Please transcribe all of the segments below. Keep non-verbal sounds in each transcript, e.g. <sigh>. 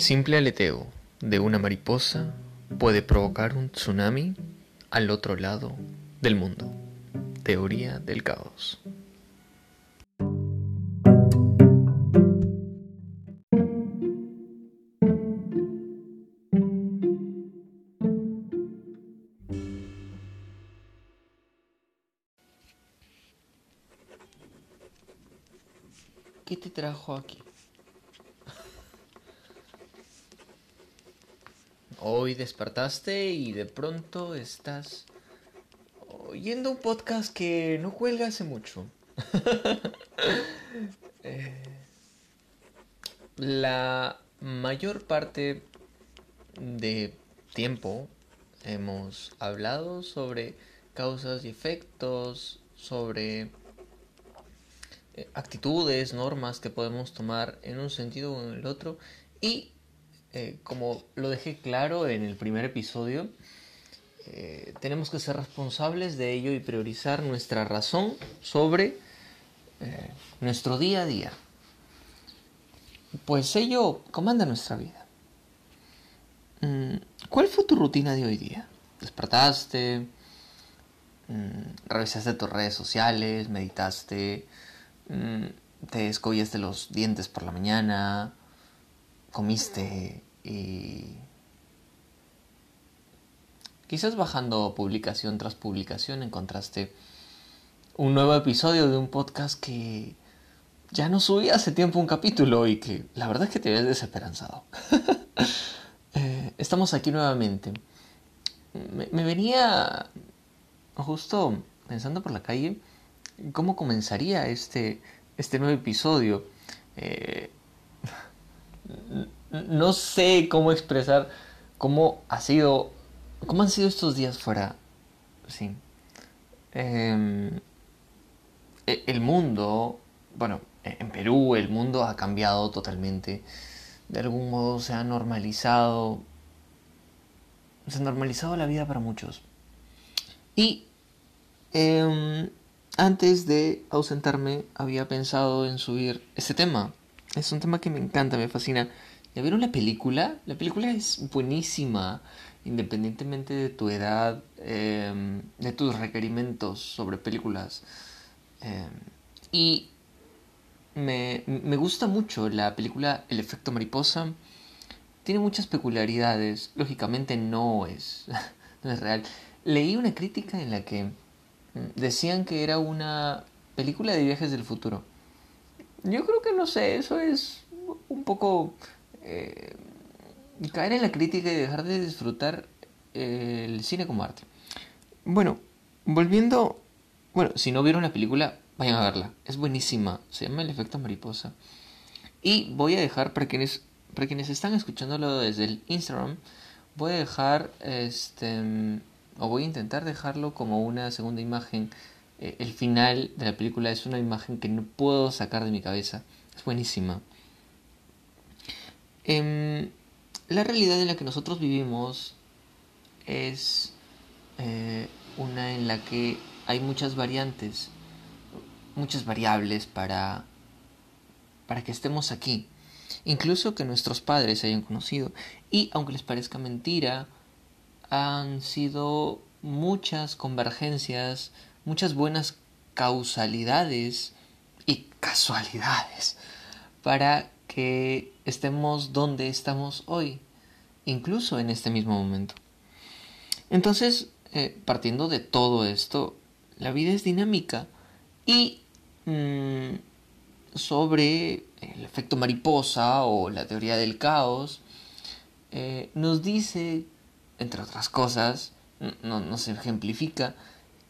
simple aleteo de una mariposa puede provocar un tsunami al otro lado del mundo. Teoría del caos. ¿Qué te trajo aquí? Hoy despertaste y de pronto estás oyendo un podcast que no cuelga hace mucho. <laughs> Eh, la mayor parte de tiempo hemos hablado sobre causas y efectos, sobre eh, actitudes, normas que podemos tomar en un sentido o en el otro y eh, como lo dejé claro en el primer episodio, eh, tenemos que ser responsables de ello y priorizar nuestra razón sobre eh, nuestro día a día. Pues ello comanda nuestra vida. Mm, ¿Cuál fue tu rutina de hoy día? ¿Despertaste? Mm, ¿Revisaste tus redes sociales? ¿Meditaste? Mm, ¿Te escollaste los dientes por la mañana? Comiste y quizás bajando publicación tras publicación encontraste un nuevo episodio de un podcast que ya no subí hace tiempo un capítulo y que la verdad es que te ves desesperanzado. <laughs> Eh, estamos aquí nuevamente. Me, venía justo pensando por la calle cómo comenzaría este, este nuevo episodio. Eh, no sé cómo expresar cómo ha sido, cómo han sido estos días fuera, sí. Em, e, el mundo, bueno, e, en Perú el mundo ha cambiado totalmente. De algún modo se ha normalizado, se ha normalizado la vida para muchos. Y em, antes de ausentarme había pensado en subir este tema es un tema que me encanta, me fascina. ¿Ya vieron la película? La película es buenísima, independientemente de tu edad, em, de tus requerimientos sobre películas. Em, y me, me, gusta mucho la película El efecto mariposa. Tiene muchas peculiaridades. Lógicamente no es, <laughs> no es real. Leí una crítica en la que mm, decían que era una película de viajes del futuro. Yo creo que no sé, eso es un poco eh, caer en la crítica y dejar de disfrutar eh, el cine como arte. Bueno, volviendo, bueno, si no vieron la película, vayan a verla, es buenísima, se llama El efecto mariposa. Y voy a dejar para quienes para quienes están escuchándolo desde el Instagram, voy a dejar este o voy a intentar dejarlo como una segunda imagen eh, el final de la película es una imagen que no puedo sacar de mi cabeza. Es buenísima. Em, la realidad en la que nosotros vivimos es eh, una en la que hay muchas variantes, muchas variables para, para que estemos aquí. Incluso que nuestros padres se hayan conocido. Y aunque les parezca mentira, han sido muchas convergencias, muchas buenas causalidades y casualidades para que estemos donde estamos hoy, incluso en este mismo momento. Entonces, eh, partiendo de todo esto, la vida es dinámica y mm, sobre el efecto mariposa o la teoría del caos, eh, nos dice, entre otras cosas, no, nos ejemplifica,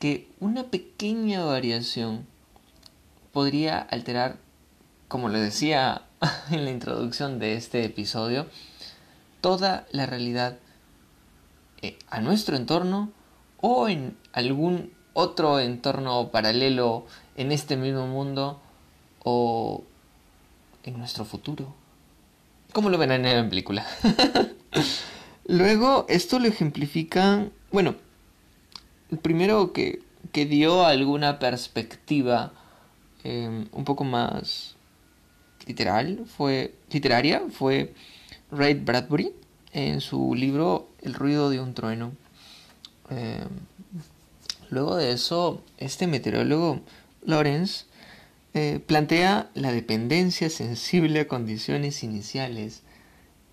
que una pequeña variación podría alterar, como le decía <laughs> en la introducción de este episodio, toda la realidad eh, a nuestro entorno o en algún otro entorno paralelo en este mismo mundo o en nuestro futuro. Como lo verán en la película. <laughs> Luego, esto lo ejemplifican, bueno, el primero que, que dio alguna perspectiva em, un poco más literal fue literaria fue Ray Bradbury en su libro El ruido de un trueno. Eh, luego de eso, este meteorólogo Lawrence eh, plantea la dependencia sensible a condiciones iniciales.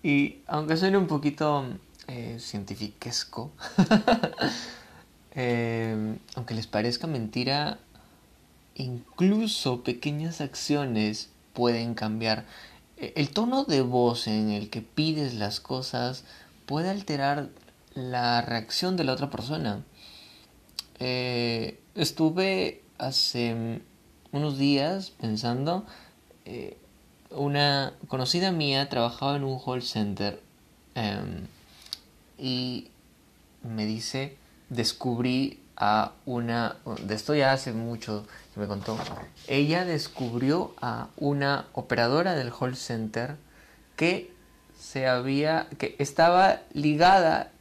Y aunque suene un poquito eh, cientifiquesco, <laughs> eh, aunque les parezca mentira, incluso pequeñas acciones pueden cambiar. E, el tono de voz en el que pides las cosas puede alterar la reacción de la otra persona. estuve hace unos días pensando, eh, una conocida mía trabajaba en un call center em, y me dice, descubrí a una, de esto ya hace mucho que me contó, ella descubrió a una operadora del call center que se había, que estaba ligada,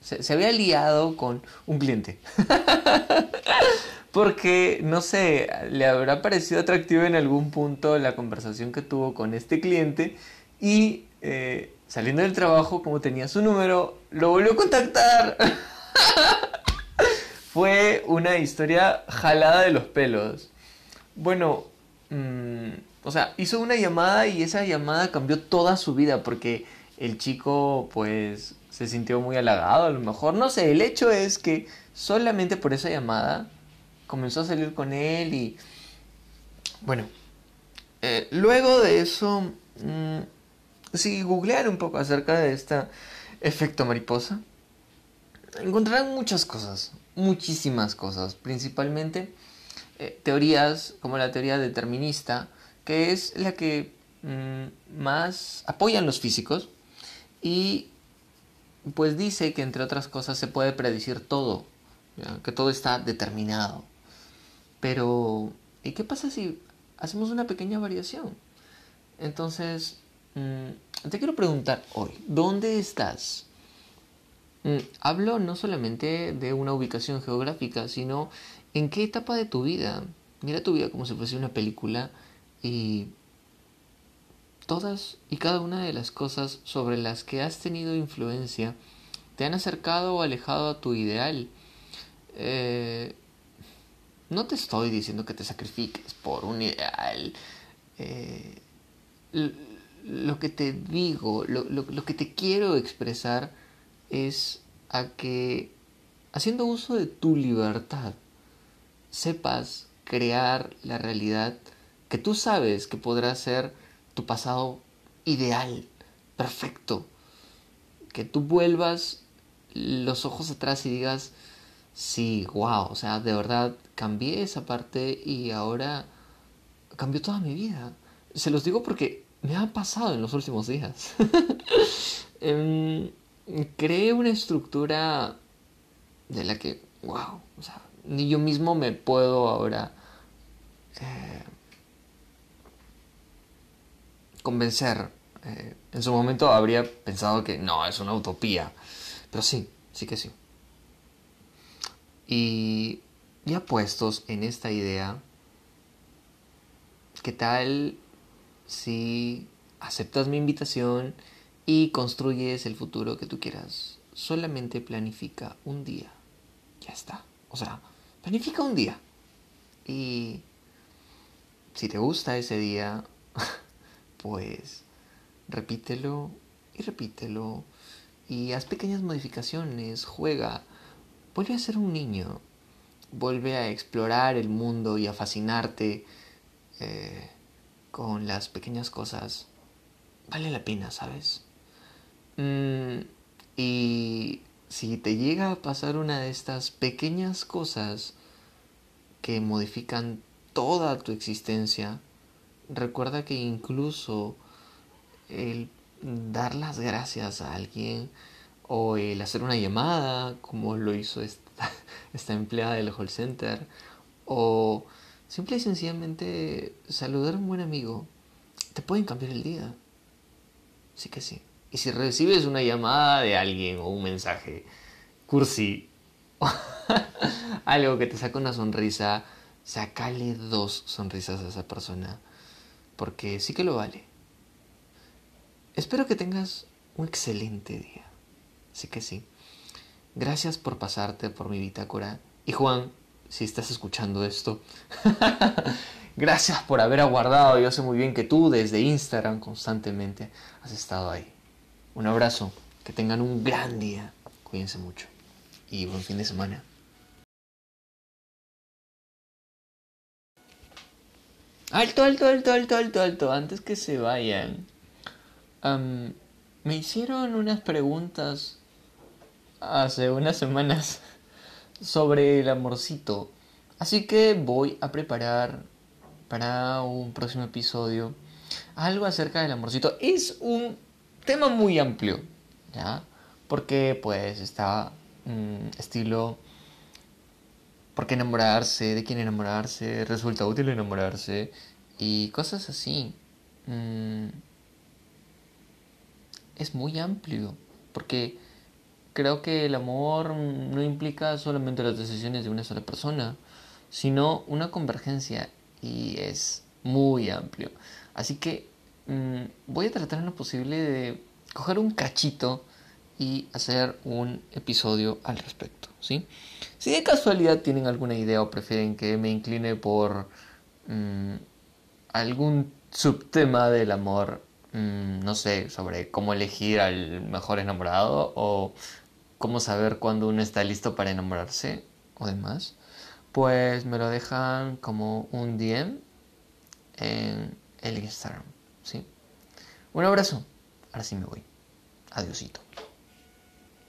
se, había liado con un cliente. <laughs> porque, no sé, le habrá parecido atractivo en algún punto la conversación que tuvo con este cliente y eh, saliendo del trabajo, como tenía su número, lo volvió a contactar. <laughs> <laughs> Fue una historia jalada de los pelos. Bueno, mm, o sea, hizo una llamada y esa llamada cambió toda su vida porque el chico pues se sintió muy halagado a lo mejor. No sé, el hecho es que solamente por esa llamada comenzó a salir con él y bueno, eh, luego de eso, mmm, si googlear un poco acerca de este efecto mariposa, encontrarán muchas cosas, muchísimas cosas, principalmente eh, teorías como la teoría determinista, que es la que mm, más apoyan los físicos y pues dice que entre otras cosas se puede predecir todo, que todo está determinado. Pero, ¿y qué pasa si hacemos una pequeña variación? Entonces, mm, te quiero preguntar hoy, ¿dónde estás? Mm, hablo no solamente de una ubicación geográfica, sino en qué etapa de tu vida. Mira tu vida como si fuese una película y todas y cada una de las cosas sobre las que has tenido influencia te han acercado o alejado a tu ideal. Eh, no te estoy diciendo que te sacrifiques por un ideal. Eh, lo que te digo, lo, lo, que te quiero expresar es a que haciendo uso de tu libertad sepas crear la realidad que tú sabes que podrá ser tu pasado ideal, perfecto. Que tú vuelvas los ojos atrás y digas, sí, wow, o sea, de verdad cambié esa parte y ahora cambió toda mi vida. Se los digo porque me ha pasado en los últimos días. <laughs> Em, creé una estructura de la que, wow, ni yo mismo me puedo ahora eh, convencer. Eh, en su momento habría pensado que no, es una utopía. Pero sí, sí que sí. Y ya puestos en esta idea, ¿qué tal si aceptas mi invitación y construyes el futuro que tú quieras? Solamente planifica un día. Ya está. O sea, planifica un día. Y si te gusta ese día, <laughs> pues repítelo y repítelo. Y haz pequeñas modificaciones, juega vuelve a ser un niño, vuelve a explorar el mundo y a fascinarte eh, con las pequeñas cosas. Vale la pena, ¿sabes? Mm, y si te llega a pasar una de estas pequeñas cosas que modifican toda tu existencia, recuerda que incluso el dar las gracias a alguien, o el hacer una llamada, como lo hizo esta, <laughs> empleada del call center, o simple y sencillamente saludar a un buen amigo, te pueden cambiar el día. Sí que sí. Y si recibes una llamada de alguien o un mensaje cursi, <laughs> algo que te saca una sonrisa, sacale dos sonrisas a esa persona, porque sí que lo vale. Espero que tengas un excelente día. Así que sí. Gracias por pasarte por mi bitácora. Y Juan, si estás escuchando esto, <laughs> gracias por haber aguardado. Yo sé muy bien que tú desde Instagram constantemente has estado ahí. Un abrazo. Que tengan un gran día. Cuídense mucho. Y buen fin de semana. Alto, alto, alto, alto, alto, alto. Antes que se vayan. me hicieron unas preguntas hace unas semanas <laughs> sobre el amorcito. Así que voy a preparar para un próximo episodio algo acerca del amorcito. Es un tema muy amplio, ¿ya? Porque pues está mm, estilo por qué enamorarse, de quién enamorarse, resulta útil enamorarse y cosas así. Mm, es muy amplio porque creo que el amor no implica solamente las decisiones de una sola persona, sino una convergencia y es muy amplio. Así que mm, voy a tratar en lo posible de coger un cachito y hacer un episodio al respecto, ¿sí? Si de casualidad tienen alguna idea o prefieren que me incline por mm, algún subtema del amor, mm, no sé, sobre cómo elegir al mejor enamorado o cómo saber cuándo uno está listo para enamorarse o demás, pues me lo dejan como un DM en el Instagram, ¿sí? Un abrazo. Ahora sí me voy. Adiosito.